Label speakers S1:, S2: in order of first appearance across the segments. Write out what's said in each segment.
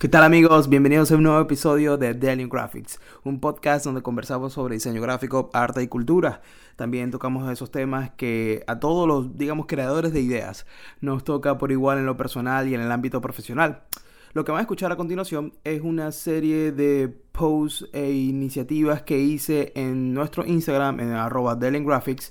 S1: ¿Qué tal amigos? Bienvenidos a un nuevo episodio de Daily Graphics, un podcast donde conversamos sobre diseño gráfico, arte y cultura. También tocamos esos temas que a todos los, digamos, creadores de ideas nos toca por igual en lo personal y en el ámbito profesional. Lo que van a escuchar a continuación es una serie de posts e iniciativas que hice en nuestro Instagram, en arroba Graphics,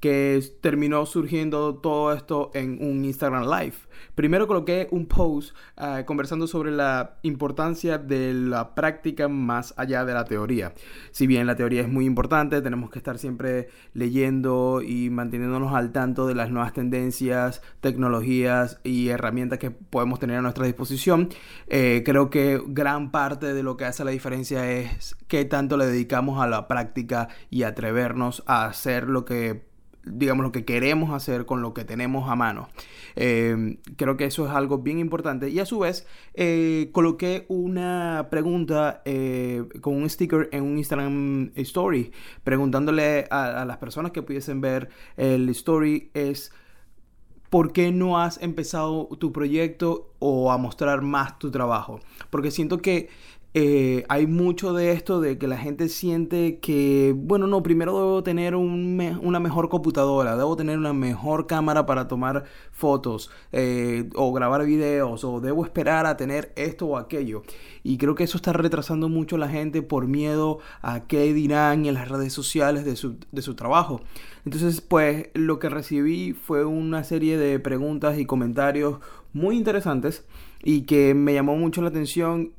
S1: que terminó surgiendo todo esto en un Instagram Live. Primero coloqué un post ah, conversando sobre la importancia de la práctica más allá de la teoría. Si bien la teoría es muy importante, tenemos que estar siempre leyendo y manteniéndonos al tanto de las nuevas tendencias, tecnologías y herramientas que podemos tener a nuestra disposición. Eh, creo que gran parte de lo que hace la diferencia es qué tanto le dedicamos a la práctica y atrevernos a hacer lo que digamos, lo que queremos hacer con lo que tenemos a mano. Eh, creo que eso es algo bien importante. Y a su vez, eh, coloqué una pregunta eh, con un sticker en un Instagram Story, preguntándole a, a, las personas que pudiesen ver el story es... ¿Por qué no has empezado tu proyecto o a mostrar más tu trabajo? Porque siento que eh, hay mucho de esto de que la gente siente que, bueno, no, primero debo tener una mejor computadora, debo tener una mejor cámara para tomar fotos eh, o grabar videos o debo esperar a tener esto o aquello. Y creo que eso está retrasando mucho a la gente por miedo a qué dirán en las redes sociales de su, de su trabajo. Entonces, pues lo que recibí fue una serie de preguntas y comentarios muy interesantes y que me llamó mucho la atención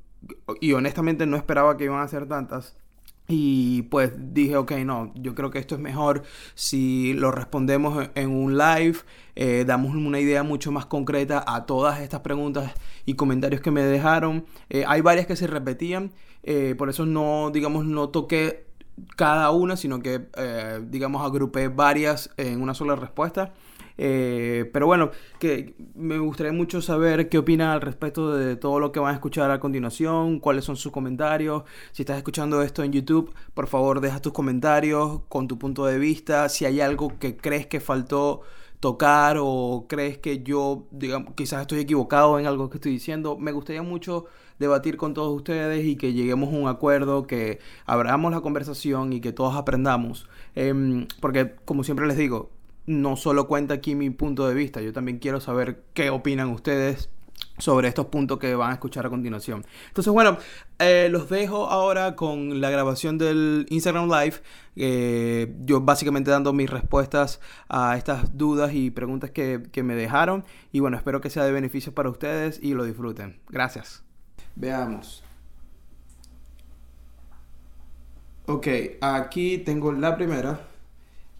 S1: y honestamente no esperaba que iban a ser tantas. Y pues dije, ok, no, yo creo que esto es mejor si lo respondemos en un live, eh, damos una idea mucho más concreta a todas estas preguntas y comentarios que me dejaron. Eh, hay varias que se repetían, eh, por eso no, digamos, no toqué cada una, sino que, digamos, agrupé varias en una sola respuesta. Eh, pero bueno, que me gustaría mucho saber qué opinan al respecto de todo lo que van a escuchar a continuación, cuáles son sus comentarios. Si estás escuchando esto en YouTube, por favor deja tus comentarios con tu punto de vista. Si hay algo que crees que faltó tocar o crees que yo, digamos, quizás estoy equivocado en algo que estoy diciendo, me gustaría mucho debatir con todos ustedes y que lleguemos a un acuerdo, que abramos la conversación y que todos aprendamos. Em, porque, como siempre les digo, no solo cuenta aquí mi punto de vista, yo también quiero saber qué opinan ustedes sobre estos puntos que van a escuchar a continuación. Entonces, bueno, eh, los dejo ahora con la grabación del Instagram Live. Eh, yo básicamente dando mis respuestas a estas dudas y preguntas que, que me dejaron. Y bueno, espero que sea de beneficio para ustedes y lo disfruten. Gracias. Veamos. Ok, aquí tengo la primera.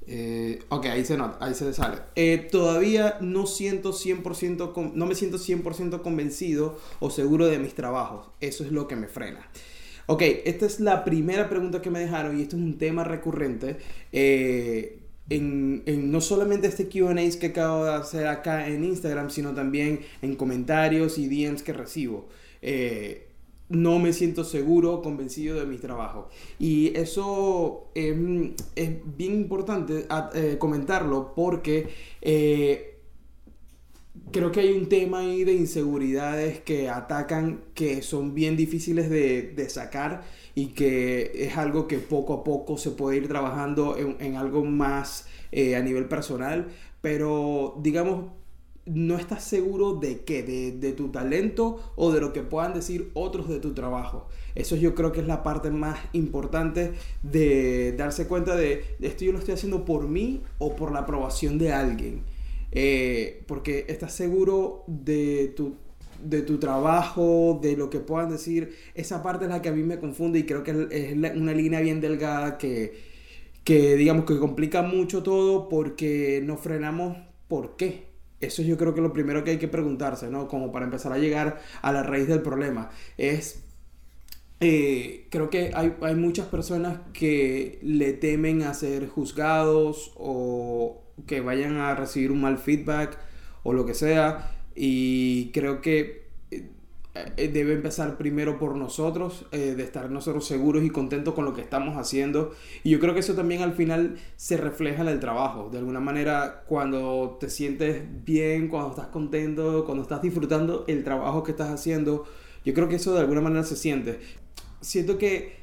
S1: Eh, ok, ahí se nota, ahí se sale. Eh, todavía no siento 100%, no me siento 100% convencido o seguro de mis trabajos. Eso es lo que me frena. Ok, esta es la primera pregunta que me dejaron y esto es un tema recurrente. Eh, en, en, no solamente este QA que acabo de hacer acá en Instagram, sino también en comentarios y DMs que recibo. Eh, no me siento seguro, convencido de mi trabajo. Y eso es bien importante eh, comentarlo porque eh, creo que hay un tema ahí de inseguridades que atacan, que son bien difíciles de, sacar y que es algo que poco a poco se puede ir trabajando en, algo más eh, a nivel personal. Pero digamos, no estás seguro de qué, de, tu talento o de lo que puedan decir otros de tu trabajo. Eso yo creo que es la parte más importante de darse cuenta de esto yo lo estoy haciendo por mí o por la aprobación de alguien. Eh, porque estás seguro de tu, trabajo, de lo que puedan decir. Esa parte es la que a mí me confunde y creo que es una línea bien delgada que, que digamos que complica mucho todo porque nos frenamos por qué eso yo creo que lo primero que hay que preguntarse, ¿no? Como para empezar a llegar a la raíz del problema. Es, eh, creo que hay, hay, muchas personas que le temen a ser juzgados o que vayan a recibir un mal feedback o lo que sea. Y creo que debe empezar primero por nosotros, eh, de estar nosotros seguros y contentos con lo que estamos haciendo. Y yo creo que eso también al final se refleja en el trabajo. De alguna manera, cuando te sientes bien, cuando estás contento, cuando estás disfrutando el trabajo que estás haciendo, Yo creo que eso de alguna manera se siente. Siento que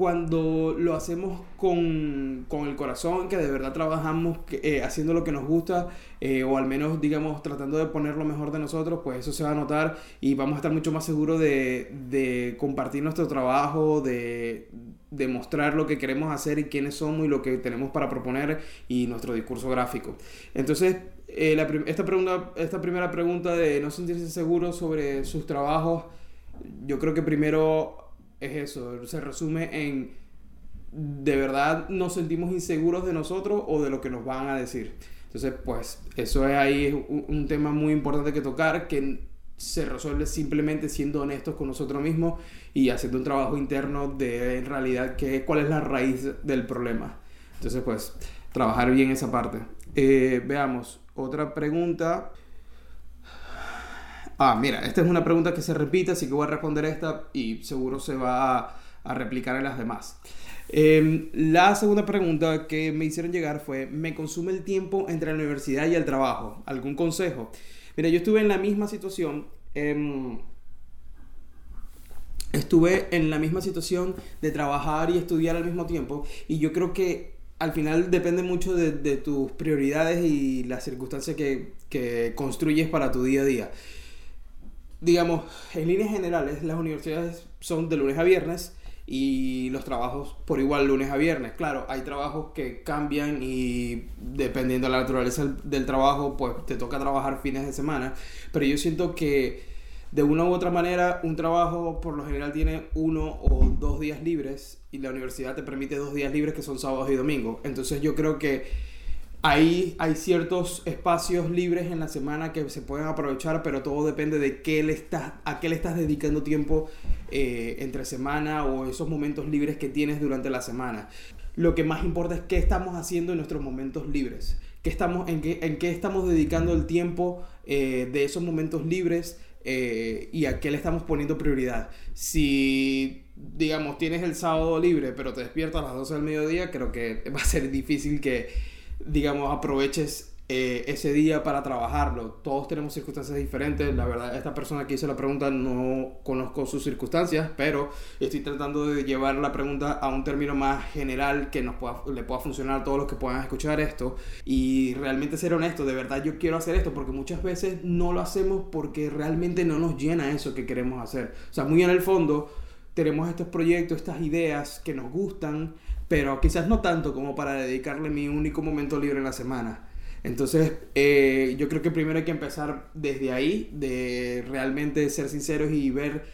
S1: cuando lo hacemos con, con, el corazón, que de verdad trabajamos eh, haciendo lo que nos gusta, eh, o al menos, digamos, tratando de poner lo mejor de nosotros, pues eso se va a notar y vamos a estar mucho más seguros de, de compartir nuestro trabajo, de, de, mostrar lo que queremos hacer y quiénes somos y lo que tenemos para proponer y nuestro discurso gráfico. Entonces, eh, esta, pregunta, esta primera pregunta de no sentirse seguro sobre sus trabajos, yo creo que primero es eso, se resume en de verdad nos sentimos inseguros de nosotros o de lo que nos van a decir. Entonces, pues eso es ahí un, tema muy importante que tocar, que se resuelve simplemente siendo honestos con nosotros mismos y haciendo un trabajo interno de en realidad qué, cuál es la raíz del problema. Entonces, pues, trabajar bien esa parte. Eh, veamos, otra pregunta. Ah, mira, esta es una pregunta que se repite, así que voy a responder esta y seguro se va a, replicar en las demás. Em, la segunda pregunta que me hicieron llegar fue, ¿me consume el tiempo entre la universidad y el trabajo? ¿Algún consejo? Mira, yo estuve en la misma situación. Em, estuve en la misma situación de trabajar y estudiar al mismo tiempo y yo creo que al final depende mucho de, tus prioridades y las circunstancias que, que construyes para tu día a día digamos, en líneas generales, las universidades son de lunes a viernes y los trabajos por igual lunes a viernes. Claro, hay trabajos que cambian y dependiendo de la naturaleza del trabajo, pues te toca trabajar fines de semana. Pero yo siento que de una u otra manera un trabajo por lo general tiene uno o dos días libres y la universidad te permite dos días libres que son sábados y domingos. Entonces yo creo que Ahí hay ciertos espacios libres en la semana que se pueden aprovechar, pero todo depende de qué le estás, a qué le estás dedicando tiempo eh, entre semana o esos momentos libres que tienes durante la semana. Lo que más importa es qué estamos haciendo en nuestros momentos libres, qué estamos, en, qué, en qué estamos dedicando el tiempo eh, de esos momentos libres eh, y a qué le estamos poniendo prioridad. Si digamos, tienes el sábado libre, pero te despiertas a las 12 del mediodía, creo que va a ser difícil que digamos, aproveches eh, ese día para trabajarlo. Todos tenemos circunstancias diferentes. La verdad, esta persona que hizo la pregunta no conozco sus circunstancias, pero estoy tratando de llevar la pregunta a un término más general que nos pueda, le pueda funcionar a todos los que puedan escuchar esto. Y realmente ser honesto, de verdad yo quiero hacer esto porque muchas veces no lo hacemos porque realmente no nos llena eso que queremos hacer. O sea, muy en el fondo tenemos estos proyectos, estas ideas que nos gustan, pero quizás no tanto como para dedicarle mi único momento libre en la semana. Entonces, eh, yo creo que primero hay que empezar desde ahí, de realmente ser sinceros y ver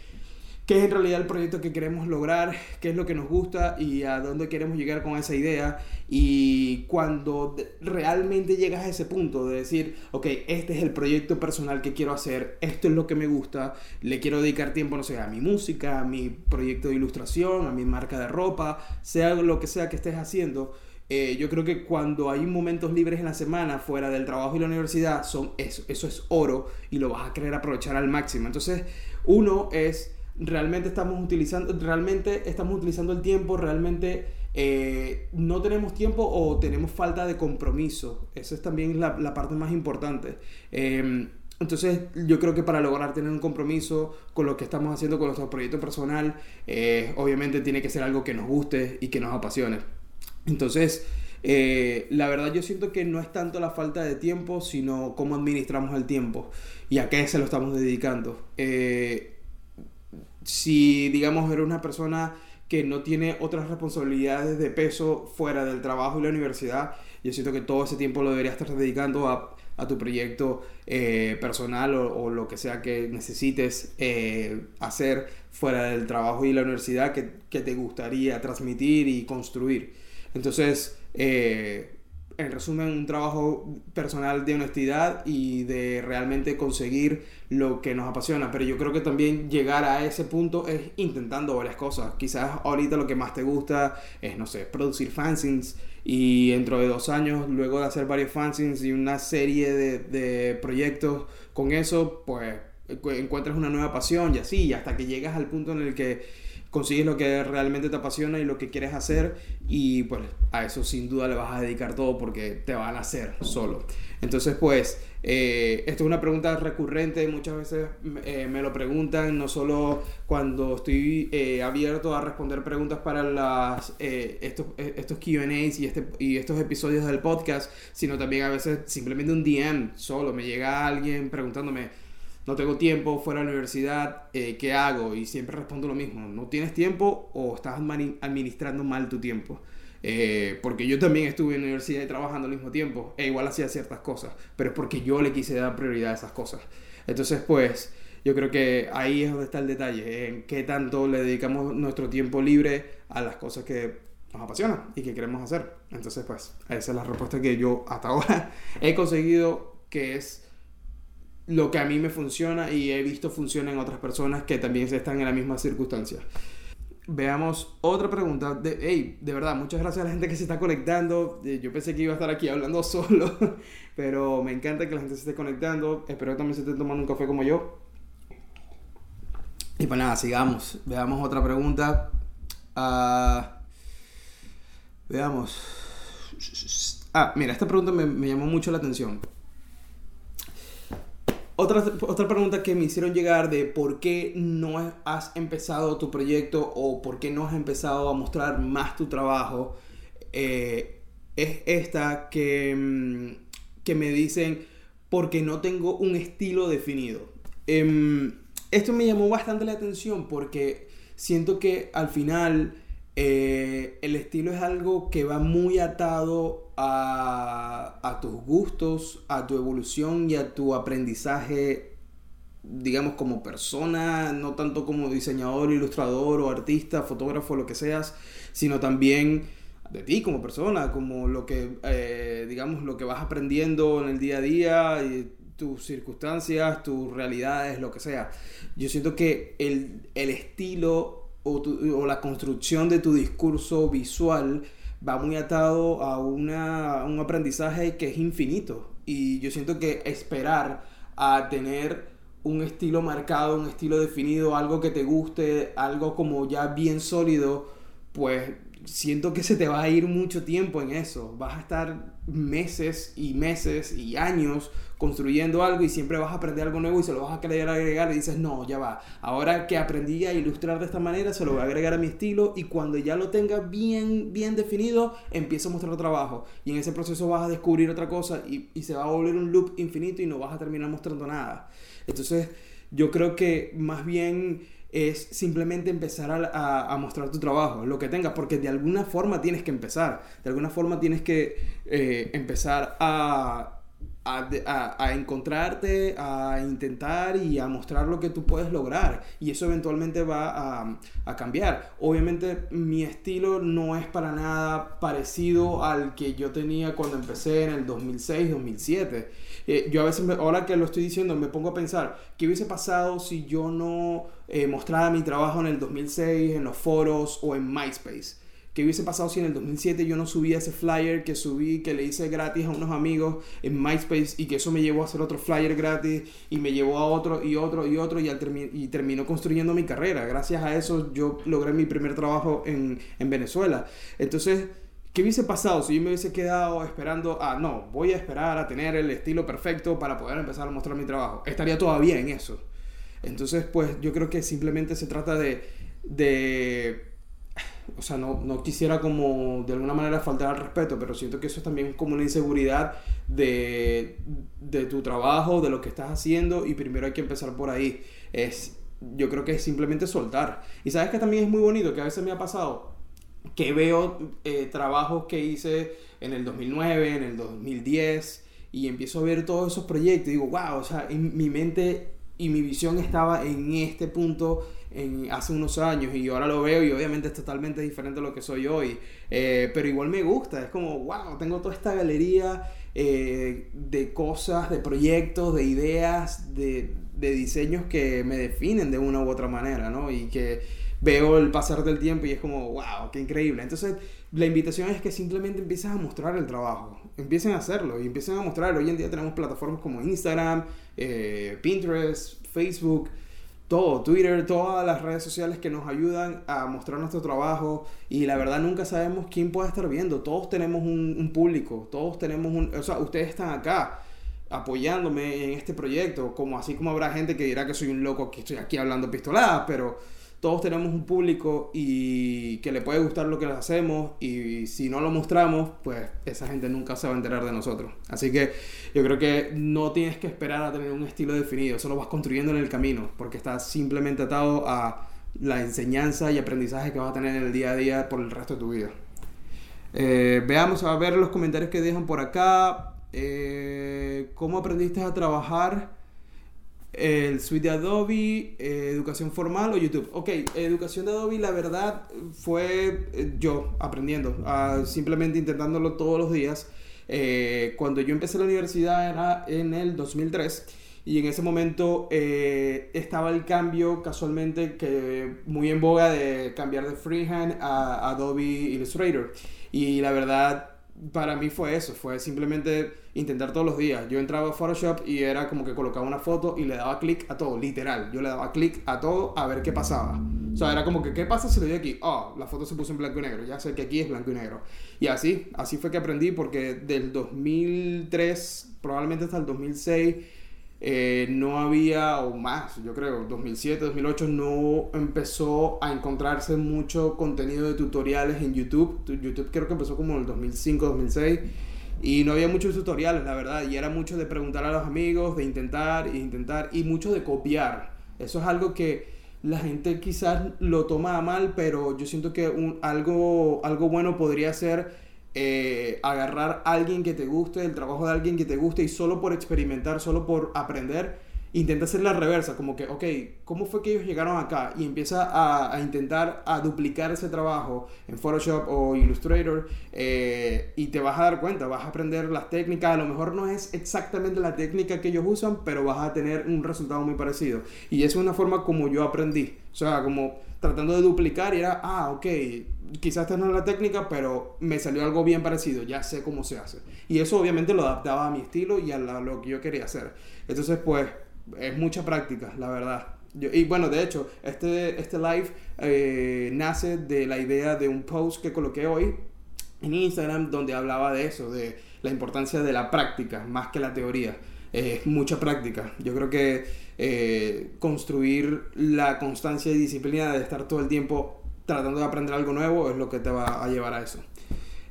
S1: qué es en realidad el proyecto que queremos lograr, qué es lo que nos gusta y a dónde queremos llegar con esa idea. Y cuando realmente llegas a ese punto de decir, ok, este es el proyecto personal que quiero hacer, esto es lo que me gusta, le quiero dedicar tiempo, no sé, a mi música, a mi proyecto de ilustración, a mi marca de ropa, sea lo que sea que estés haciendo. Eh, yo creo que cuando hay momentos libres en la semana fuera del trabajo y la universidad, son eso, eso es oro y lo vas a querer aprovechar al máximo. Entonces, uno es realmente estamos utilizando, realmente estamos utilizando el tiempo, realmente eh, no tenemos tiempo o tenemos falta de compromiso. Esa es también la, la parte más importante. Em, entonces yo creo que para lograr tener un compromiso con lo que estamos haciendo con nuestro proyecto personal, eh, obviamente tiene que ser algo que nos guste y que nos apasione. Entonces, eh, la verdad yo siento que no es tanto la falta de tiempo, sino cómo administramos el tiempo y a qué se lo estamos dedicando si, digamos, eres una persona que no tiene otras responsabilidades de peso fuera del trabajo y la universidad, yo siento que todo ese tiempo lo deberías estar dedicando a, tu proyecto eh, personal o, lo que sea que necesites eh, hacer fuera del trabajo y la universidad que, te gustaría transmitir y construir. Entonces, eh, en resumen, un trabajo personal de honestidad y de realmente conseguir lo que nos apasiona. Pero yo creo que también llegar a ese punto es intentando varias cosas. Quizás ahorita lo que más te gusta es, no sé, producir fanzines y dentro de dos años, luego de hacer varios fanzines y una serie de, de proyectos con eso, pues encuentras una nueva pasión y así, hasta que llegas al punto en el que consigues lo que realmente te apasiona y lo que quieres hacer y pues a eso sin duda le vas a dedicar todo porque te van a hacer solo. Entonces pues eh, esto es una pregunta recurrente, muchas veces eh, me lo preguntan, no solo cuando estoy eh, abierto a responder preguntas para las, estos, estos QAs y, este, y estos episodios del podcast, sino también a veces simplemente un DM solo, me llega alguien preguntándome, no tengo tiempo fuera de la universidad, ¿qué hago? Y siempre respondo lo mismo, no tienes tiempo o estás administrando mal tu tiempo. Eh, porque yo también estuve en la universidad y trabajando al mismo tiempo, e igual hacía ciertas cosas, pero es porque yo le quise dar prioridad a esas cosas. Entonces, pues, yo creo que ahí es donde está el detalle, en qué tanto le dedicamos nuestro tiempo libre a las cosas que nos apasionan y que queremos hacer. Entonces, pues, esa es la respuesta que yo hasta ahora he conseguido, que es lo que a mí me funciona y he visto funciona en otras personas que también están en la misma circunstancia. Veamos otra pregunta. De, hey, de verdad, muchas gracias a la gente que se está conectando. Eh, yo pensé que iba a estar aquí hablando solo, pero me encanta que la gente se esté conectando. Espero que también se esté tomando un café como yo. Y pues nada, sigamos. Veamos otra pregunta. Ah, veamos. Ah, mira, esta pregunta me, me llamó mucho la atención. Otra, otra pregunta que me hicieron llegar de por qué no has empezado tu proyecto o por qué no has empezado a mostrar más tu trabajo eh, es esta que, mm, que me dicen porque no tengo un estilo definido. Em, esto me llamó bastante la atención porque siento que al final eh, el estilo es algo que va muy atado a, a, tus gustos, a tu evolución y a tu aprendizaje, digamos, como persona, no tanto como diseñador, ilustrador o artista, fotógrafo, lo que seas, sino también de ti como persona, como lo que, eh, digamos, lo que vas aprendiendo en el día a día, tus circunstancias, tus realidades, lo que sea. Yo siento que el, el estilo o, la construcción de tu discurso visual va muy atado a una, un aprendizaje que es infinito. Y yo siento que esperar a tener un estilo marcado, un estilo definido, algo que te guste, algo como ya bien sólido, pues siento que se te va a ir mucho tiempo en eso. Vas a estar meses y meses y años construyendo algo y siempre vas a aprender algo nuevo y se lo vas a querer agregar y dices, no, ya va. Ahora que aprendí a ilustrar de esta manera, se lo voy a agregar a mi estilo y cuando ya lo tenga bien, bien definido, empiezo a mostrar trabajo. Y en ese proceso vas a descubrir otra cosa y, y se va a volver un loop infinito y no vas a terminar mostrando nada. Entonces, yo creo que más bien es simplemente empezar a, mostrar tu trabajo, lo que tengas, porque de alguna forma tienes que empezar, de alguna forma tienes que eh, empezar a a, encontrarte, a intentar y a mostrar lo que tú puedes lograr. Y eso eventualmente va a, cambiar. Obviamente mi estilo no es para nada parecido al que yo tenía cuando empecé en el 2006, 2007. Eh, yo a veces, ahora que lo estoy diciendo, me pongo a pensar, ¿qué hubiese pasado si yo no eh, mostraba mi trabajo en el 2006 en los foros o en MySpace? ¿Qué hubiese pasado si en el 2007 yo no subía ese flyer que subí, que le hice gratis a unos amigos en MySpace y que eso me llevó a hacer otro flyer gratis y me llevó a otro y otro y otro y, al y terminó construyendo mi carrera? Gracias a eso yo logré mi primer trabajo en, en Venezuela. Entonces, ¿qué hubiese pasado si yo me hubiese quedado esperando a, no, voy a esperar a tener el estilo perfecto para poder empezar a mostrar mi trabajo? Estaría todavía en eso. Entonces, pues yo creo que simplemente se trata de... de o sea, no, no, quisiera como de alguna manera faltar al respeto, pero siento que eso es también como una inseguridad de, de tu trabajo, de lo que estás haciendo y primero hay que empezar por ahí. Es, yo creo que es simplemente soltar. Y sabes que también es muy bonito, que a veces me ha pasado que veo eh, trabajos que hice en el 2009, en el 2010 y empiezo a ver todos esos proyectos y digo, wow, o sea, en mi mente y mi visión estaba en este punto hace unos años y ahora lo veo y obviamente es totalmente diferente a lo que soy hoy. Eh, pero igual me gusta, es como, wow, tengo toda esta galería eh, de cosas, de proyectos, de ideas, de, de, diseños que me definen de una u otra manera, ¿no? Y que veo el pasar del tiempo y es como, wow, qué increíble. Entonces, la invitación es que simplemente empieces a mostrar el trabajo, empiecen a hacerlo y empiecen a mostrar. Hoy en día tenemos plataformas como Instagram, eh, Pinterest, Facebook todo, Twitter, todas las redes sociales que nos ayudan a mostrar nuestro trabajo y la verdad nunca sabemos quién puede estar viendo. Todos tenemos un, un público, todos tenemos un... O sea, ustedes están acá apoyándome en este proyecto, como así como habrá gente que dirá que soy un loco que estoy aquí hablando pistoladas, pero todos tenemos un público y que le puede gustar lo que hacemos y si no lo mostramos, pues esa gente nunca se va a enterar de nosotros. Así que yo creo que no tienes que esperar a tener un estilo definido, eso lo vas construyendo en el camino, porque estás simplemente atado a la enseñanza y aprendizaje que vas a tener en el día a día por el resto de tu vida. Eh, veamos a ver los comentarios que dejan por acá. Eh, ¿Cómo aprendiste a trabajar? El suite de Adobe, eh, educación formal o YouTube. Ok, educación de Adobe, la verdad fue eh, yo aprendiendo, simplemente intentándolo todos los días. Eh, cuando yo empecé la universidad era en el 2003 y en ese momento estaba el cambio casualmente que muy en boga de cambiar de freehand a Adobe Illustrator. Y la verdad para mí fue eso, fue simplemente intentar todos los días. Yo entraba a Photoshop y era como que colocaba una foto y le daba clic a todo, literal. Yo le daba clic a todo a ver qué pasaba. O sea, era como que, ¿qué pasa si le doy aquí? Oh, la foto se puso en blanco y negro. Ya sé que aquí es blanco y negro. Y así, así fue que aprendí porque del 2003, probablemente hasta el 2006, eh, no había, o más, yo creo, 2007, 2008, no empezó a encontrarse mucho contenido de tutoriales en YouTube. YouTube creo que empezó como en el 2005, 2006. Y no había muchos tutoriales, la verdad. Y era mucho de preguntar a los amigos, de intentar e intentar, y mucho de copiar. Eso es algo que la gente quizás lo toma mal, pero yo siento que un, algo, algo bueno podría ser eh, agarrar a alguien que te guste, el trabajo de alguien que te guste y solo por experimentar, solo por aprender, intenta hacer la reversa, como que, ok, ¿cómo fue que ellos llegaron acá? Y empieza a, intentar a duplicar ese trabajo en Photoshop o Illustrator eh, y te vas a dar cuenta, vas a aprender las técnicas, a lo mejor no es exactamente la técnica que ellos usan, pero vas a tener un resultado muy parecido. Y es una forma como yo aprendí, o sea, como tratando de duplicar y era, ah, ok, quizás esta no es la técnica, pero me salió algo bien parecido, ya sé cómo se hace. Y eso obviamente lo adaptaba a mi estilo y a lo que yo quería hacer. Entonces, pues, es mucha práctica, la verdad. y bueno, de hecho, este, este live eh, nace de la idea de un post que coloqué hoy en Instagram donde hablaba de eso, de la importancia de la práctica más que la teoría. Es mucha práctica. Yo creo que eh, construir la constancia y disciplina de estar todo el tiempo tratando de aprender algo nuevo es lo que te va a llevar a eso.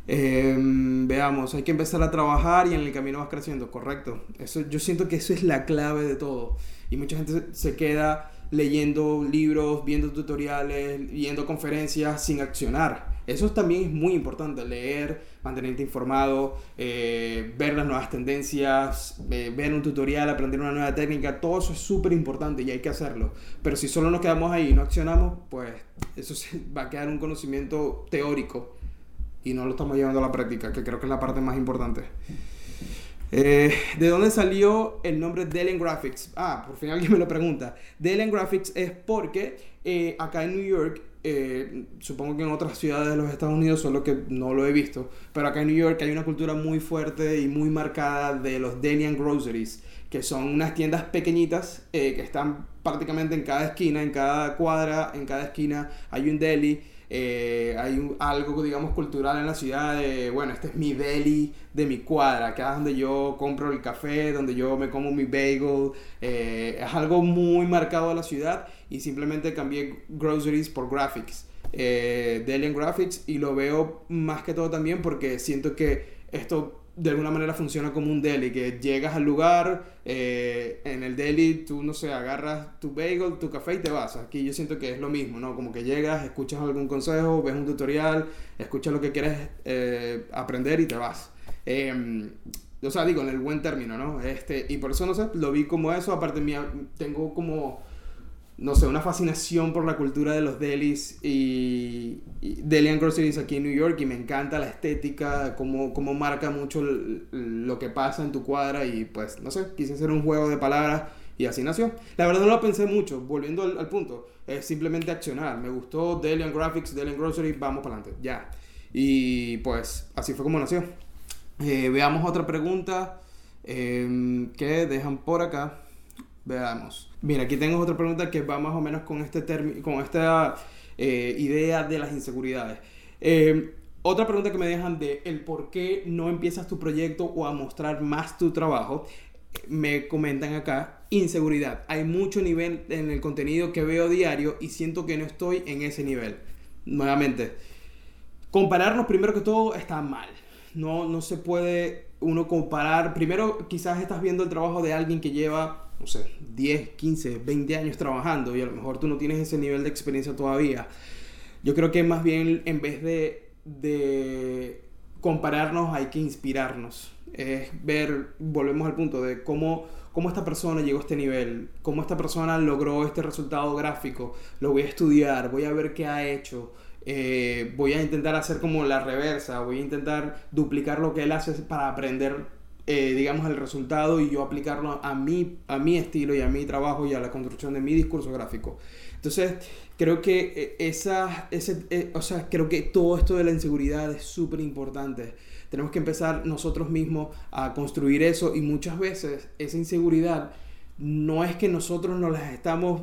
S1: Em, veamos, hay que empezar a trabajar y en el camino vas creciendo, correcto. Eso, yo siento que eso es la clave de todo. Y mucha gente se queda leyendo libros, viendo tutoriales, viendo conferencias sin accionar. Eso también es muy importante, leer, mantenerte informado, eh, ver las nuevas tendencias, eh, ver un tutorial, aprender una nueva técnica, todo eso es súper importante y hay que hacerlo. Pero si solo nos quedamos ahí y no accionamos, pues eso va a quedar un conocimiento teórico y no lo estamos llevando a la práctica, que creo que es la parte más importante. Eh, ¿De dónde salió el nombre Delian Graphics? Ah, por fin alguien me lo pregunta. Delian Graphics es porque eh, acá en New York, eh, supongo que en otras ciudades de los Estados Unidos, solo que no lo he visto, pero acá en New York hay una cultura muy fuerte y muy marcada de los Delian Groceries, que son unas tiendas pequeñitas que están prácticamente en cada esquina, en cada cuadra, en cada esquina hay un deli eh, hay algo, digamos, cultural en la ciudad bueno, este es mi deli de mi cuadra, acá es donde yo compro el café, donde yo me como mi bagel, eh, es algo muy marcado de la ciudad y simplemente cambié groceries por graphics, eh, deli en graphics y lo veo más que todo también porque siento que esto de alguna manera funciona como un deli, que llegas al lugar, eh, en el deli tú, no sé, agarras tu bagel, tu café y te vas. Aquí yo siento que es lo mismo, ¿no? Como que llegas, escuchas algún consejo, ves un tutorial, escuchas lo que quieres eh, aprender y te vas. Em, o sea, digo, en el buen término, ¿no? Este, y por eso, no sé, lo vi como eso, aparte mía, tengo como no sé, una fascinación por la cultura de los delis y, Delian Groceries aquí en New York y me encanta la estética, cómo, cómo marca mucho lo que pasa en tu cuadra y pues, no sé, quise hacer un juego de palabras y así nació. La verdad no lo pensé mucho, volviendo al, punto, es simplemente accionar. Me gustó Delian Graphics, Delian Groceries, vamos para adelante, ya. Y pues así fue como nació. Eh, veamos otra pregunta eh, que dejan por acá. Veamos. Bien, aquí tengo otra pregunta que va más o menos con, este con esta eh, idea de las inseguridades. Eh, otra pregunta que me dejan de el por qué no empiezas tu proyecto o a mostrar más tu trabajo. Me comentan acá, inseguridad. Hay mucho nivel en el contenido que veo diario y siento que no estoy en ese nivel. Nuevamente, compararnos primero que todo está mal. No, no se puede uno comparar. Primero, quizás estás viendo el trabajo de alguien que lleva no sé, 10, 15, 20 años trabajando y a lo mejor tú no tienes ese nivel de experiencia todavía. Yo creo que más bien en vez de, compararnos hay que inspirarnos. Es ver, volvemos al punto de cómo, cómo esta persona llegó a este nivel, cómo esta persona logró este resultado gráfico. Lo voy a estudiar, voy a ver qué ha hecho. Eh, voy a intentar hacer como la reversa, voy a intentar duplicar lo que él hace para aprender eh, digamos, el resultado y yo aplicarlo a mi, a mi estilo y a mi trabajo y a la construcción de mi discurso gráfico. Entonces, creo que eh, esa, ese, eh, o sea, creo que todo esto de la inseguridad es súper importante. Tenemos que empezar nosotros mismos a construir eso y muchas veces esa inseguridad no es que nosotros nos las estamos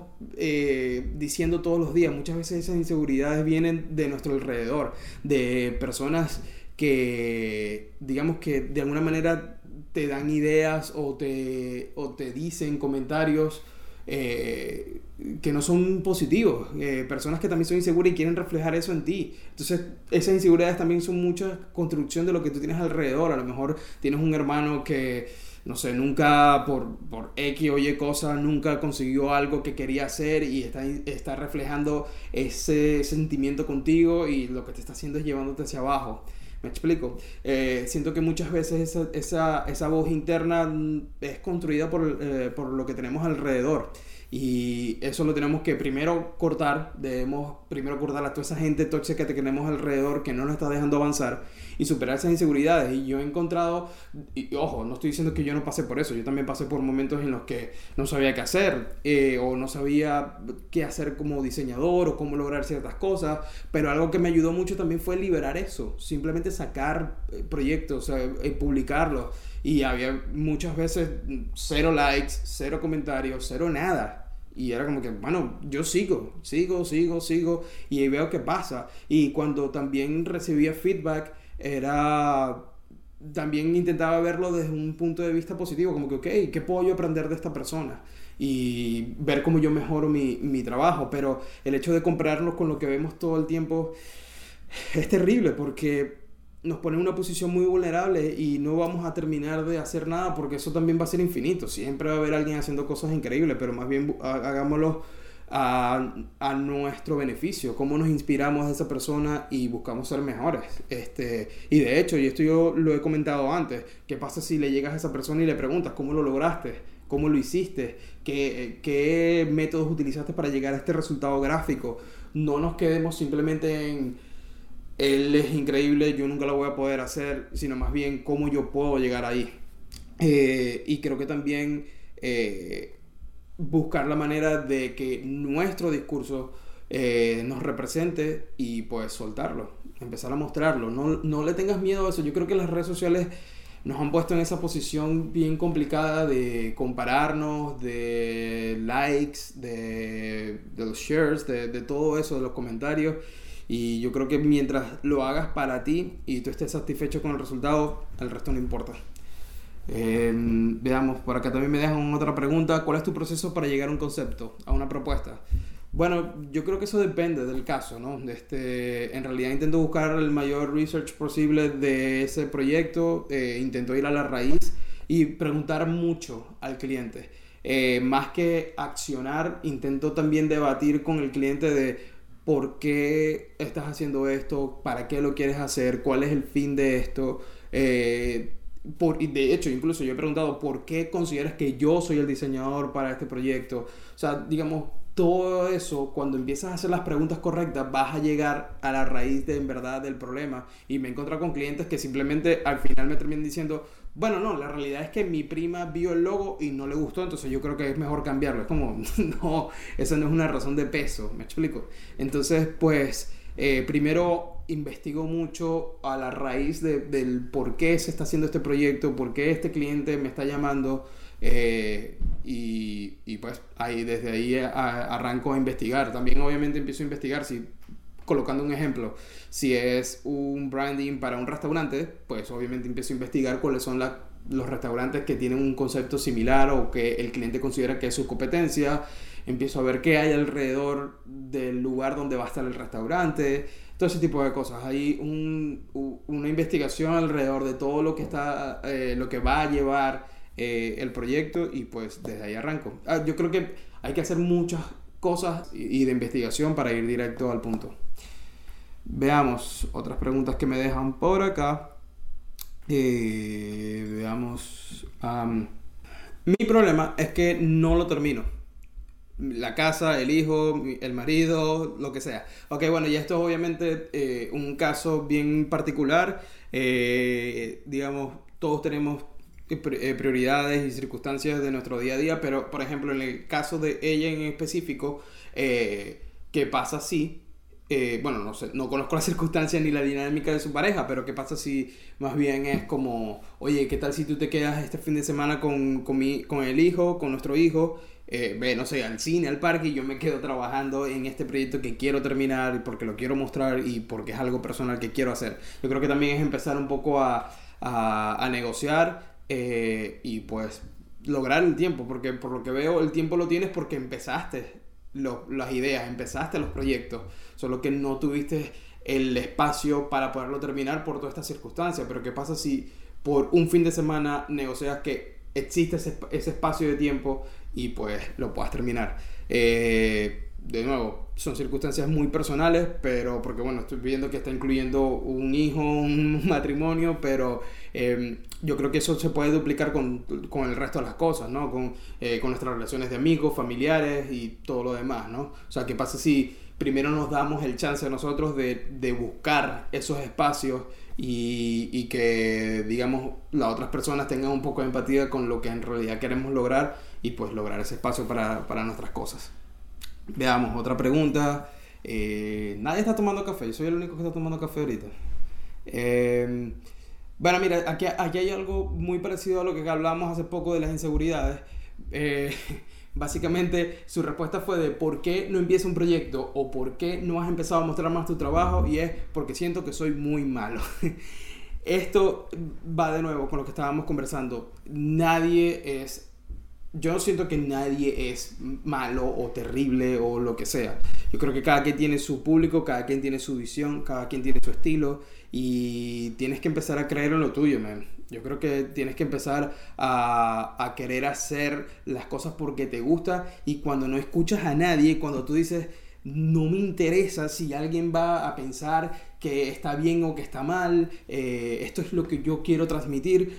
S1: diciendo todos los días, muchas veces esas inseguridades vienen de nuestro alrededor, de personas que digamos que de alguna manera te dan ideas o te, o te dicen comentarios eh, que no son positivos, eh, personas que también son inseguras y quieren reflejar eso en ti. Entonces, esas inseguridades también son mucha construcción de lo que tú tienes alrededor. A lo mejor tienes un hermano que, no sé, nunca por, por X o Y cosa, nunca consiguió algo que quería hacer y está, está reflejando ese sentimiento contigo y lo que te está haciendo es llevándote hacia abajo. Me explico. Eh, siento que muchas veces esa, esa, esa voz interna mm, es construida por, eh, por, lo que tenemos alrededor. Y eso lo tenemos que primero cortar, debemos primero cortar a toda esa gente tóxica que tenemos alrededor que no nos está dejando avanzar y superar esas inseguridades. Y yo he encontrado, y, ojo, no estoy diciendo que yo no pasé por eso, yo también pasé por momentos en los que no sabía qué hacer eh, o no sabía qué hacer como diseñador o cómo lograr ciertas cosas, pero algo que me ayudó mucho también fue liberar eso, simplemente sacar eh, proyectos, eh, publicarlos. Y había muchas veces cero likes, cero comentarios, cero nada y era como que, bueno, yo sigo, sigo, sigo, sigo y veo qué pasa. Y cuando también recibía feedback, era... También intentaba verlo desde un punto de vista positivo, como que, ok, ¿qué puedo yo aprender de esta persona? Y ver cómo yo mejoro mi, mi trabajo. Pero el hecho de compararnos con lo que vemos todo el tiempo es terrible porque nos pone en una posición muy vulnerable y no vamos a terminar de hacer nada porque eso también va a ser infinito. Siempre va a haber alguien haciendo cosas increíbles, pero más bien hagámoslo a, a, nuestro beneficio, cómo nos inspiramos de esa persona y buscamos ser mejores. Este, y de hecho, y esto yo lo he comentado antes, ¿qué pasa si le llegas a esa persona y le preguntas cómo lo lograste? ¿Cómo lo hiciste? ¿Qué, qué métodos utilizaste para llegar a este resultado gráfico? No nos quedemos simplemente en él es increíble, yo nunca lo voy a poder hacer, sino más bien cómo yo puedo llegar ahí. Eh, y creo que también eh, buscar la manera de que nuestro discurso eh, nos represente y pues soltarlo, empezar a mostrarlo. No, no le tengas miedo a eso. Yo creo que las redes sociales nos han puesto en esa posición bien complicada de compararnos, de likes, de, los shares, de, de todo eso, de los comentarios. Y yo creo que mientras lo hagas para ti y tú estés satisfecho con el resultado, el resto no importa. Em, veamos, por acá también me dejan otra pregunta. ¿Cuál es tu proceso para llegar a un concepto, a una propuesta? Bueno, yo creo que eso depende del caso, ¿no? Este, en realidad intento buscar el mayor research posible de ese proyecto, eh, intento ir a la raíz y preguntar mucho al cliente. Eh, más que accionar, intento también debatir con el cliente de por qué estás haciendo esto, para qué lo quieres hacer, cuál es el fin de esto. Eh, por, de hecho, incluso yo he preguntado por qué consideras que yo soy el diseñador para este proyecto. O sea, digamos, todo eso, cuando empiezas a hacer las preguntas correctas, vas a llegar a la raíz de en verdad del problema. Y me he encontrado con clientes que simplemente al final me terminan diciendo, bueno, no, la realidad es que mi prima vio el logo y no le gustó, entonces yo creo que es mejor cambiarlo. Es como, no, esa no es una razón de peso, me explico. Entonces, pues, eh, primero investigo mucho a la raíz del por qué se está haciendo este proyecto, por qué este cliente me está llamando, Eh, y, pues ahí, desde ahí arranco a investigar. También obviamente empiezo a investigar si, colocando un ejemplo, si es un branding para un restaurante, pues obviamente empiezo a investigar cuáles son los restaurantes que tienen un concepto similar o que el cliente considera que es su competencia. Empiezo a ver qué hay alrededor del lugar donde va a estar el restaurante todo ese tipo de cosas. Hay un, una investigación alrededor de todo lo que está, eh, lo que va a llevar eh, el proyecto y pues desde ahí arranco. Ah, yo creo que hay que hacer muchas cosas y, de investigación para ir directo al punto. Veamos otras preguntas que me dejan por acá. Eh, veamos. mi problema es que no lo termino la casa, el hijo, el marido, lo que sea. Ok, bueno, y esto es obviamente eh, un caso bien particular. Eh, digamos, todos tenemos eh, prioridades y circunstancias de nuestro día a día, pero por ejemplo, en el caso de ella en específico, ¿qué pasa si bueno, no sé, no conozco las circunstancias ni la dinámica de su pareja, pero ¿qué pasa si más bien es como, oye, ¿qué tal si tú te quedas este fin de semana con, con, mi, con el hijo, con nuestro hijo, eh, ve, no sé, al cine, al parque y yo me quedo trabajando en este proyecto que quiero terminar porque lo quiero mostrar y porque es algo personal que quiero hacer. Yo creo que también es empezar un poco a, a, negociar eh, y pues lograr el tiempo, porque por lo que veo el tiempo lo tienes porque empezaste las ideas, empezaste los proyectos, solo que no tuviste el espacio para poderlo terminar por todas estas circunstancias. Pero ¿qué pasa si por un fin de semana negocias que existe ese, ese espacio de tiempo y pues lo puedas terminar. Eh, de nuevo, son circunstancias muy personales, pero porque bueno, estoy viendo que está incluyendo un hijo, un matrimonio, pero em, yo creo que eso se puede duplicar con, con el resto de las cosas, ¿no? Con, eh, con, nuestras relaciones de amigos, familiares y todo lo demás, ¿no? O sea, ¿qué pasa si primero nos damos el chance a nosotros de, de buscar esos espacios y, y que, digamos, las otras personas tengan un poco de empatía con lo que en realidad queremos lograr? Y pues lograr ese espacio para, para nuestras cosas. Veamos, otra pregunta. Eh, nadie está tomando café, yo soy el único que está tomando café ahorita. Eh, bueno, mira, aquí, aquí, hay algo muy parecido a lo que hablamos hace poco de las inseguridades. Eh, básicamente su respuesta fue de por qué no empieza un proyecto o por qué no has empezado a mostrar más tu trabajo y es porque siento que soy muy malo. Esto va de nuevo con lo que estábamos conversando. Nadie es yo no siento que nadie es malo o terrible o lo que sea. Yo creo que cada quien tiene su público, cada quien tiene su visión, cada quien tiene su estilo y tienes que empezar a creer en lo tuyo, man. Yo creo que tienes que empezar a, a querer hacer las cosas porque te gusta y cuando no escuchas a nadie, cuando tú dices, no me interesa si alguien va a pensar que está bien o que está mal, eh, esto es lo que yo quiero transmitir,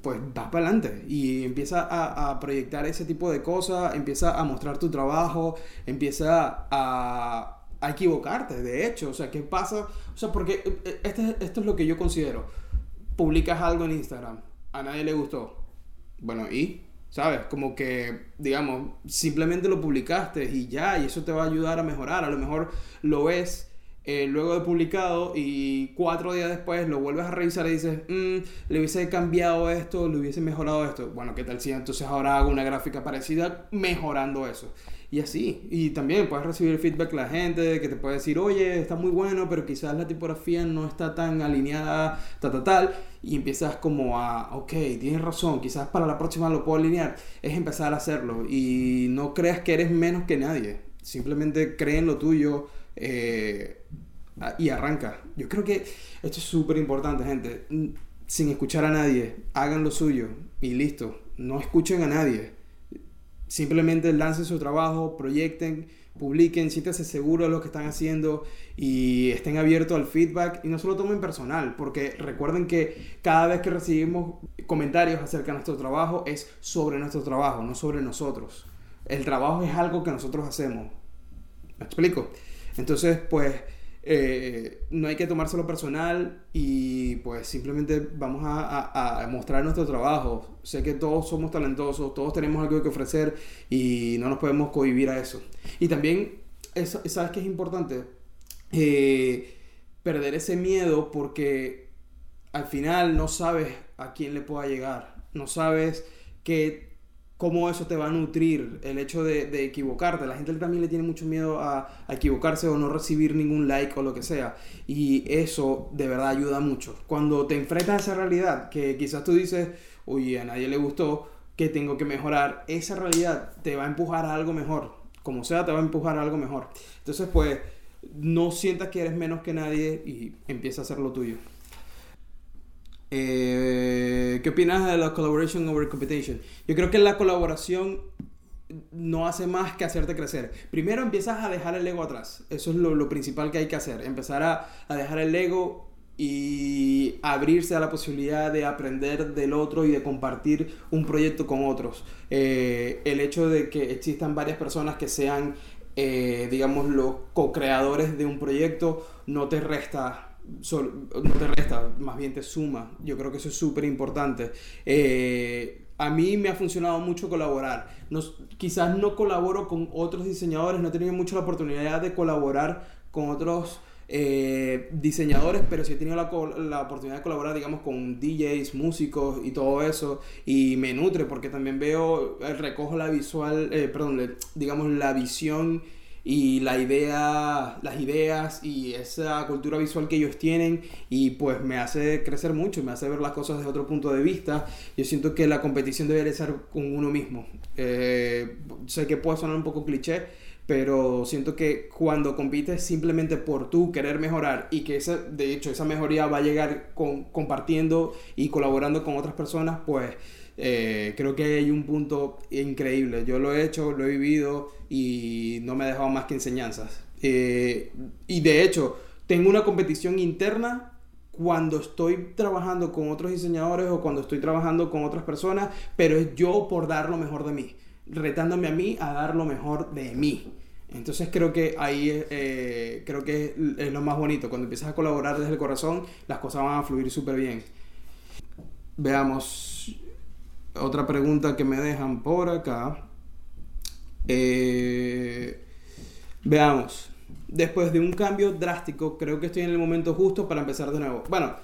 S1: pues vas para adelante y empieza a, proyectar ese tipo de cosas, empieza a mostrar tu trabajo, empieza a, a equivocarte, de hecho, o sea, ¿qué pasa? O sea, porque eh, este, esto es lo que yo considero, publicas algo en Instagram, a nadie le gustó, bueno, ¿y? ¿Sabes? Como que, digamos, simplemente lo publicaste y ya, y eso te va a ayudar a mejorar. A lo mejor lo ves eh, luego de publicado y cuatro días después lo vuelves a revisar y dices, mm, le hubiese cambiado esto, le hubiese mejorado esto. Bueno, ¿qué tal si entonces ahora hago una gráfica parecida mejorando eso? Y así. Y también puedes recibir feedback de la gente que te puede decir, oye, está muy bueno, pero quizás la tipografía no está tan alineada, tal, tal, tal. Y empiezas como a, ok, tienes razón, quizás para la próxima lo puedo alinear. Es empezar a hacerlo. Y no creas que eres menos que nadie. Simplemente cree en lo tuyo eh, y arranca. Yo creo que esto es súper importante, gente. Sin escuchar a nadie, hagan lo suyo y listo. No escuchen a nadie. Simplemente lancen su trabajo, proyecten, publiquen, siéntanse seguros de lo que están haciendo y estén abiertos al feedback y no solo tomen personal, porque recuerden que cada vez que recibimos comentarios acerca de nuestro trabajo es sobre nuestro trabajo, no sobre nosotros. El trabajo es algo que nosotros hacemos. ¿Me explico? Entonces, pues, eh, no hay que tomárselo personal y pues simplemente vamos a, mostrar nuestro trabajo. Sé que todos somos talentosos, todos tenemos algo que ofrecer y no nos podemos cohibir a eso. Y también, ¿sabes qué es importante? Eh, perder ese miedo porque al final no sabes a quién le pueda llegar, no sabes qué cómo eso te va a nutrir, el hecho de, equivocarte. La gente también le tiene mucho miedo a, equivocarse o no recibir ningún like o lo que sea. Y eso de verdad ayuda mucho. Cuando te enfrentas a esa realidad, que quizás tú dices, oye, a nadie le gustó, que tengo que mejorar, esa realidad te va a empujar a algo mejor. Como sea, te va a empujar a algo mejor. Entonces, pues, no sientas que eres menos que nadie y empieza a hacer lo tuyo. Eh, ¿Qué opinas de la collaboration over competition? Yo creo que la colaboración no hace más que hacerte crecer. Primero empiezas a dejar el ego atrás. Eso es lo, principal que hay que hacer. Empezar a, dejar el ego y abrirse a la posibilidad de aprender del otro y de compartir un proyecto con otros. Eh, el hecho de que existan varias personas que sean, eh, digamos, los co-creadores de un proyecto no te resta no te resta, más bien te suma. Yo creo que eso es súper importante. Eh, a mí me ha funcionado mucho colaborar. quizás no colaboro con otros diseñadores, no he tenido mucho la oportunidad de colaborar con otros eh, diseñadores, pero sí he tenido la, la, oportunidad de colaborar, digamos, con DJs, músicos y todo eso. Y me nutre porque también veo, eh, recojo la visual, perdón, digamos, la visión y la idea, las ideas y esa cultura visual que ellos tienen y pues me hace crecer mucho, me hace ver las cosas desde otro punto de vista. Yo siento que la competición debe ser con uno mismo. Eh, sé que puede sonar un poco cliché, pero siento que cuando compites simplemente por tú querer mejorar y que esa, de hecho esa mejoría va a llegar con, compartiendo y colaborando con otras personas, pues eh, creo que hay un punto increíble. Yo lo he hecho, lo he vivido y no me ha dejado más que enseñanzas. Eh, y de hecho, tengo una competición interna cuando estoy trabajando con otros diseñadores o cuando estoy trabajando con otras personas, pero es yo por dar lo mejor de mí, retándome a mí a dar lo mejor de mí. Entonces creo que ahí eh, creo que es lo más bonito. Cuando empiezas a colaborar desde el corazón, las cosas van a fluir súper bien. Veamos, otra pregunta que me dejan por acá. Eh, veamos. Después de un cambio drástico, creo que estoy en el momento justo para empezar de nuevo. Bueno,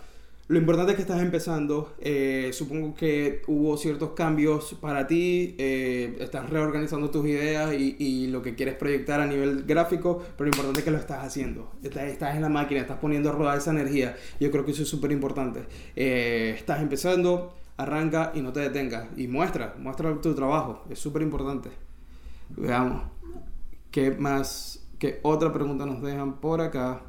S1: lo importante es que estás empezando. Eh, supongo que hubo ciertos cambios para ti. Eh, estás reorganizando tus ideas y, lo que quieres proyectar a nivel gráfico. Pero lo importante es que lo estás haciendo. Estás, en la máquina, estás poniendo a rodar esa energía. Yo creo que eso es súper importante. estás empezando arranca y no te detengas. Y muestra, muestra tu trabajo, es súper importante. Veamos, ¿qué más? ¿Qué otra pregunta nos dejan por acá?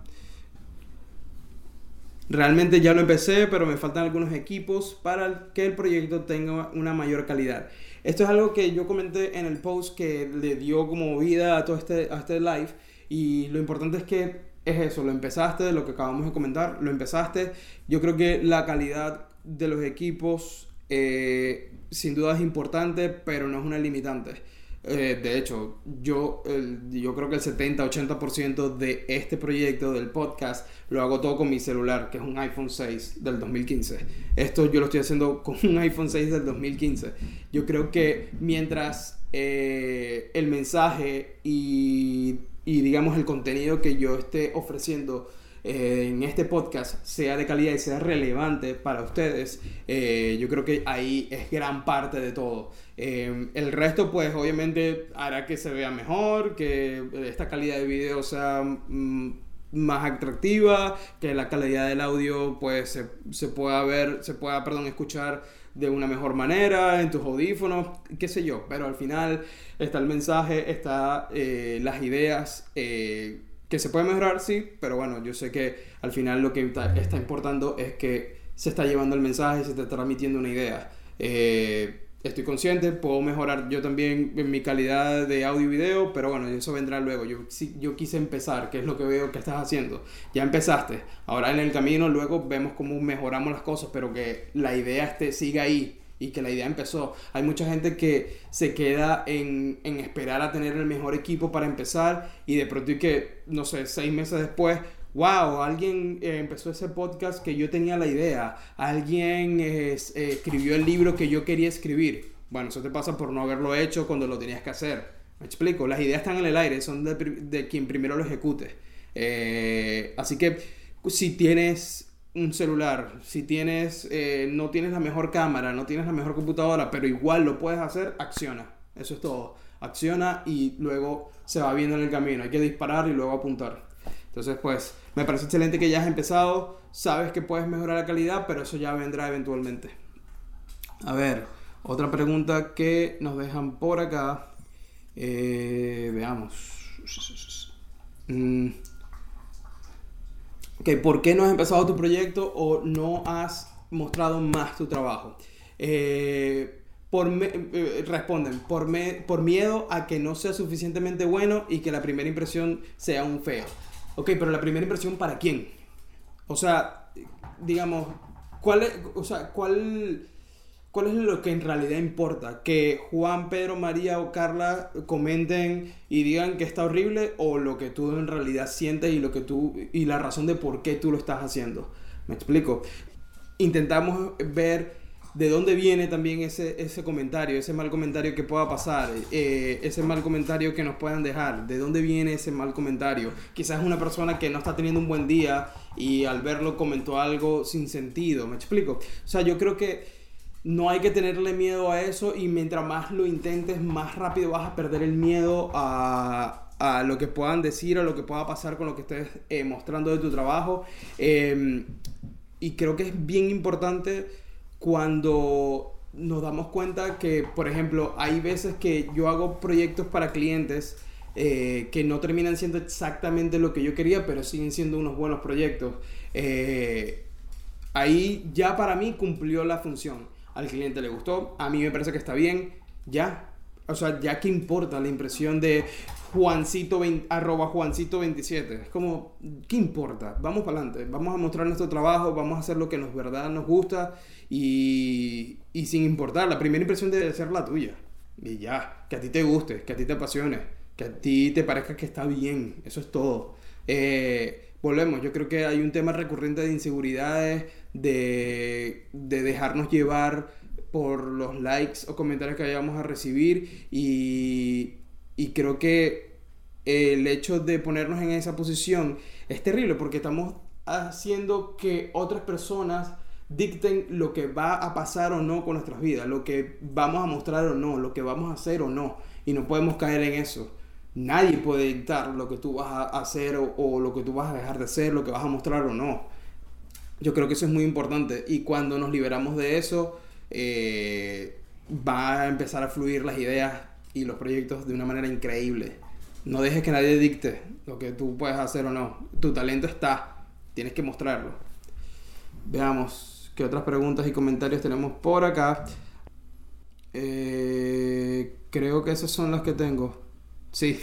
S1: Realmente ya lo empecé, pero me faltan algunos equipos para que el proyecto tenga una mayor calidad. Esto es algo que yo comenté en el post que le dio como vida a todo este, a este live. Y lo importante es que es eso, lo empezaste, lo que acabamos de comentar, lo empezaste. Yo creo que la calidad de los equipos eh, sin duda es importante, pero no es una limitante. Eh, de hecho, yo, yo creo que el 70-80% de este proyecto, del podcast, lo hago todo con mi celular, que es un iPhone 6 del 2015. Esto yo lo estoy haciendo con un iPhone 6 del 2015. Yo creo que mientras eh, el mensaje y, y, digamos, el contenido que yo esté ofreciendo eh, en este podcast sea de calidad y sea relevante para ustedes, eh, yo creo que ahí es gran parte de todo. Eh, el resto, pues obviamente hará que se vea mejor, que esta calidad de video sea mm, más atractiva, que la calidad del audio pues se, se, pueda ver, se pueda, perdón, escuchar de una mejor manera en tus audífonos, qué sé yo, pero al final está el mensaje, está las ideas que se puede mejorar, sí, pero bueno, yo sé que al final lo que está, importando es que se está llevando el mensaje, se está transmitiendo una idea. Eh, estoy consciente, puedo mejorar yo también en mi calidad de audio y video, pero bueno, eso vendrá luego. Yo, yo quise empezar, que es lo que veo que estás haciendo. Ya empezaste, ahora en el camino luego vemos cómo mejoramos las cosas, pero que la idea esté, siga ahí y que la idea empezó. Hay mucha gente que se queda en, en, esperar a tener el mejor equipo para empezar y de pronto que, no sé, seis meses después, wow, alguien eh, empezó ese podcast que yo tenía la idea, alguien eh, escribió el libro que yo quería escribir. Bueno, eso te pasa por no haberlo hecho cuando lo tenías que hacer. Me explico, las ideas están en el aire, son de, de quien primero lo ejecute. Eh, así que si tienes un celular, si tienes, eh, no tienes la mejor cámara, no tienes la mejor computadora, pero igual lo puedes hacer, acciona. Eso es todo. Acciona y luego se va viendo en el camino. Hay que disparar y luego apuntar. Entonces, pues, me parece excelente que ya has empezado. Sabes que puedes mejorar la calidad, pero eso ya vendrá eventualmente. A ver, otra pregunta que nos dejan por acá. Eh, veamos. Mm. ¿Por qué no has empezado tu proyecto o no has mostrado más tu trabajo? Eh, eh, responden, por, por miedo a que no sea suficientemente bueno y que la primera impresión sea un feo. Ok, pero la primera impresión para quién? O sea, digamos, ¿cuál es, o sea, cuál ¿Cuál es lo que en realidad importa? ¿Que Juan, Pedro, María o Carla comenten y digan que está horrible o lo que tú en realidad sientes y lo que tú y la razón de por qué tú lo estás haciendo? ¿Me explico? Intentamos ver de dónde viene también ese, ese comentario, ese mal comentario que pueda pasar, eh, ese mal comentario que nos puedan dejar, de dónde viene ese mal comentario. Quizás una persona que no está teniendo un buen día y al verlo comentó algo sin sentido, ¿me explico? O sea, yo creo que no hay que tenerle miedo a eso y mientras más lo intentes, más rápido vas a perder el miedo a, lo que puedan decir o lo que pueda pasar con lo que estés eh, mostrando de tu trabajo. Em, y creo que es bien importante cuando nos damos cuenta que, por ejemplo, hay veces que yo hago proyectos para clientes eh, que no terminan siendo exactamente lo que yo quería, pero siguen siendo unos buenos proyectos. Eh, ahí ya para mí cumplió la función al cliente le gustó, a mí me parece que está bien, ya. O sea, ya que importa la impresión de Juancito, arroba Juancito 27. Es como, ¿qué importa? Vamos para adelante, vamos a mostrar nuestro trabajo, vamos a hacer lo que nos verdad nos gusta y, y sin importar, la primera impresión debe ser la tuya. Y ya, que a ti te guste, que a ti te apasione, que a ti te parezca que está bien, eso es todo. Eh, volvemos, yo creo que hay un tema recurrente de inseguridades, de, de dejarnos llevar por los likes o comentarios que vayamos a recibir y, y creo que el hecho de ponernos en esa posición es terrible porque estamos haciendo que otras personas dicten lo que va a pasar o no con nuestras vidas, lo que vamos a mostrar o no, lo que vamos a hacer o no, y no podemos caer en eso. Nadie puede dictar lo que tú vas a hacer o, lo que tú vas a dejar de hacer, lo que vas a mostrar o no. Yo creo que eso es muy importante y cuando nos liberamos de eso, eh, va a empezar a fluir las ideas y los proyectos de una manera increíble. No dejes que nadie dicte lo que tú puedes hacer o no. Tu talento está, tienes que mostrarlo. Veamos qué otras preguntas y comentarios tenemos por acá. Eh, creo que esas son las que tengo. Sí,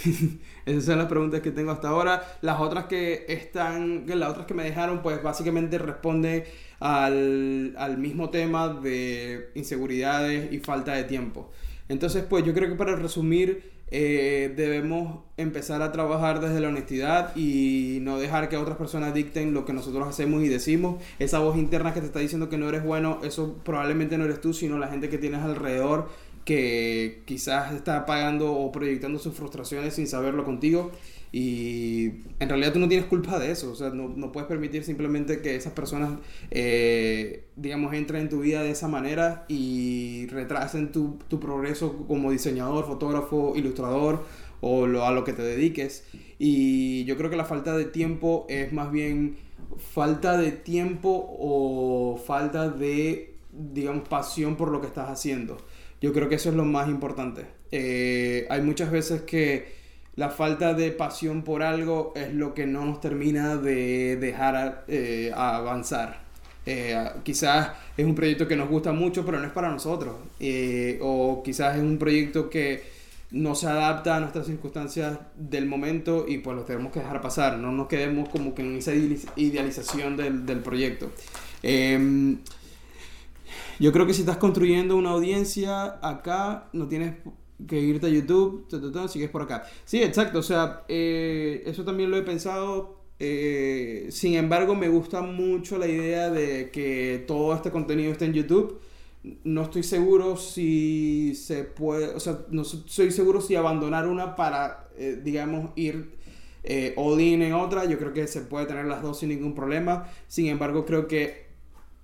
S1: esas son las preguntas que tengo hasta ahora. Las otras que están, las otras que me dejaron, pues básicamente responde al, al mismo tema de inseguridades y falta de tiempo. Entonces, pues yo creo que para resumir, eh, debemos empezar a trabajar desde la honestidad y no dejar que otras personas dicten lo que nosotros hacemos y decimos. Esa voz interna que te está diciendo que no eres bueno, eso probablemente no eres tú, sino la gente que tienes alrededor que quizás está pagando o proyectando sus frustraciones sin saberlo contigo. Y en realidad tú no tienes culpa de eso, o sea, no, no puedes permitir simplemente que esas personas, eh, digamos, entren en tu vida de esa manera y retrasen tu, tu progreso como diseñador, fotógrafo, ilustrador o lo, a lo que te dediques. Y yo creo que la falta de tiempo es más bien falta de tiempo o falta de, digamos, pasión por lo que estás haciendo. Yo creo que eso es lo más importante. Eh, hay muchas veces que la falta de pasión por algo es lo que no nos termina de dejar eh, avanzar. Eh, quizás es un proyecto que nos gusta mucho, pero no es para nosotros. o quizás es un proyecto que no se adapta a nuestras circunstancias del momento y pues lo tenemos que dejar pasar. No nos quedemos como que en esa idealización del, del proyecto. Yo creo que si estás construyendo una audiencia acá, no tienes que irte a YouTube, sigues por acá. Sí, exacto, o sea, eh, eso también lo he pensado. Eh, sin embargo, me gusta mucho la idea de que todo este contenido esté en YouTube. No estoy seguro si se puede, o sea, no estoy seguro si abandonar una para, eh, digamos, ir eh, all in en otra. Yo creo que se puede tener las dos sin ningún problema. Sin embargo, creo que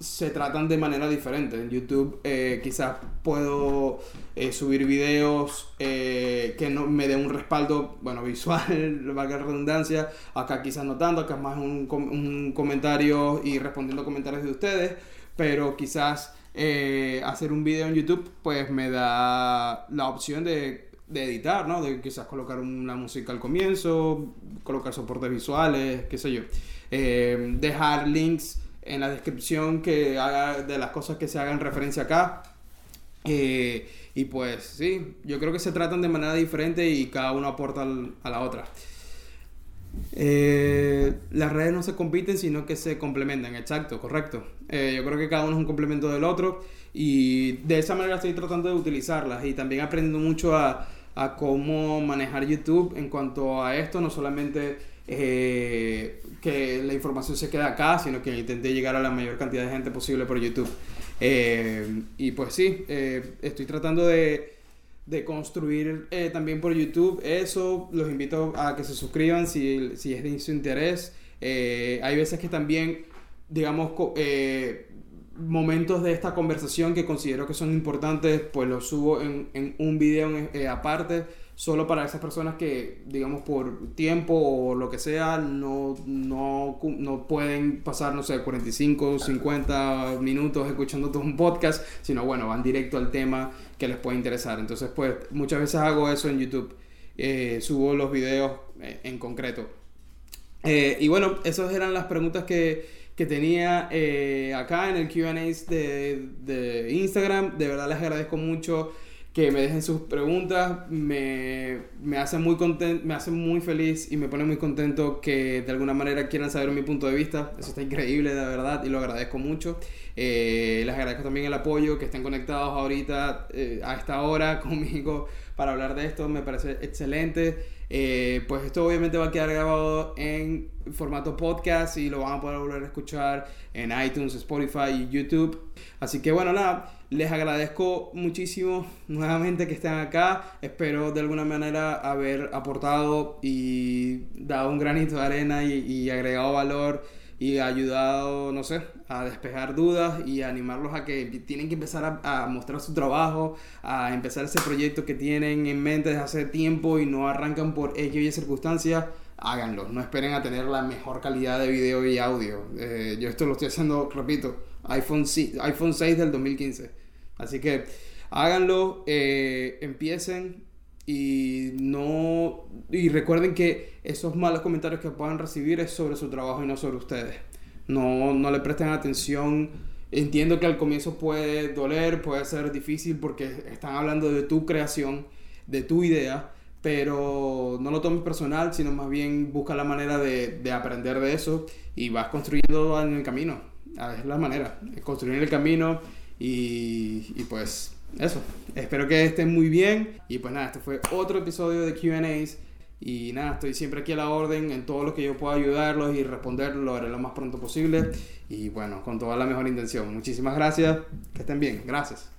S1: se tratan de manera diferente. En YouTube eh, quizás puedo eh, subir videos eh, que no me den un respaldo, bueno, visual, valga la redundancia. Acá quizás no tanto, acá es más un, un comentario y respondiendo comentarios de ustedes. Pero quizás hacer un video en YouTube pues me da la opción de, de editar, ¿no? De quizás colocar una música al comienzo, colocar soportes visuales, qué sé yo. dejar links en la descripción que haga de las cosas que se hagan referencia acá. Eh, y pues sí, yo creo que se tratan de manera diferente y cada uno aporta a la otra. Eh, las redes no se compiten, sino que se complementan, exacto, correcto. Eh, yo creo que cada uno es un complemento del otro y de esa manera estoy tratando de utilizarlas y también aprendiendo mucho a, a cómo manejar YouTube en cuanto a esto, no solamente eh, que la información se quede acá, sino que intenté llegar a la mayor cantidad de gente posible por YouTube. Eh, y pues sí, eh, estoy tratando de, de construir también por YouTube eso. Los invito a que se suscriban si, si es de su interés. hay veces que también, digamos, momentos de esta conversación que considero que son importantes, pues los subo en, en un video aparte solo para esas personas que, digamos, por tiempo o lo que sea, no, no, no pueden pasar, no sé, 45, 50 minutos escuchando todo un podcast, sino, bueno, van directo al tema que les puede interesar. Entonces, pues, muchas veces hago eso en YouTube. Eh, subo los videos eh, en concreto. Eh, y bueno, esas eran las preguntas que, que tenía acá en el QA de, de Instagram. De verdad les agradezco mucho que me dejen sus preguntas, me, me hace muy me hace muy feliz y me pone muy contento que de alguna manera quieran saber mi punto de vista. Eso está increíble, de verdad, y lo agradezco mucho. Eh, les agradezco también el apoyo, que estén conectados ahorita eh, a esta hora conmigo para hablar de esto, me parece excelente. Eh, pues esto obviamente va a quedar grabado en formato podcast y lo van a poder volver a escuchar en iTunes, Spotify y YouTube. Así que bueno, nada les agradezco muchísimo nuevamente que estén acá. Espero de alguna manera haber aportado y dado un granito de arena y, agregado valor y ayudado, no sé, a despejar dudas y animarlos a que tienen que empezar a, mostrar su trabajo, a empezar ese proyecto que tienen en mente desde hace tiempo y no arrancan por ello y circunstancias háganlo. No esperen a tener la mejor calidad de video y audio. Eh, yo esto lo estoy haciendo, repito, iPhone, iPhone 6 del 2015. Así que háganlo, eh, empiecen y no y recuerden que esos malos comentarios que puedan recibir es sobre su trabajo y no sobre ustedes. No, no le presten atención. Entiendo que al comienzo puede doler, puede ser difícil porque están hablando de tu creación, de tu idea, pero no lo tomes personal, sino más bien busca la manera de, de aprender de eso y vas construyendo en el camino. Es la manera, construir el camino y, pues eso, espero que estén muy bien. Y pues nada, este fue otro episodio de QAs. Y nada, estoy siempre aquí a la orden en todo lo que yo pueda ayudarlos y responderlo lo haré lo más pronto posible. Y bueno, con toda la mejor intención. Muchísimas gracias. Que estén bien. Gracias.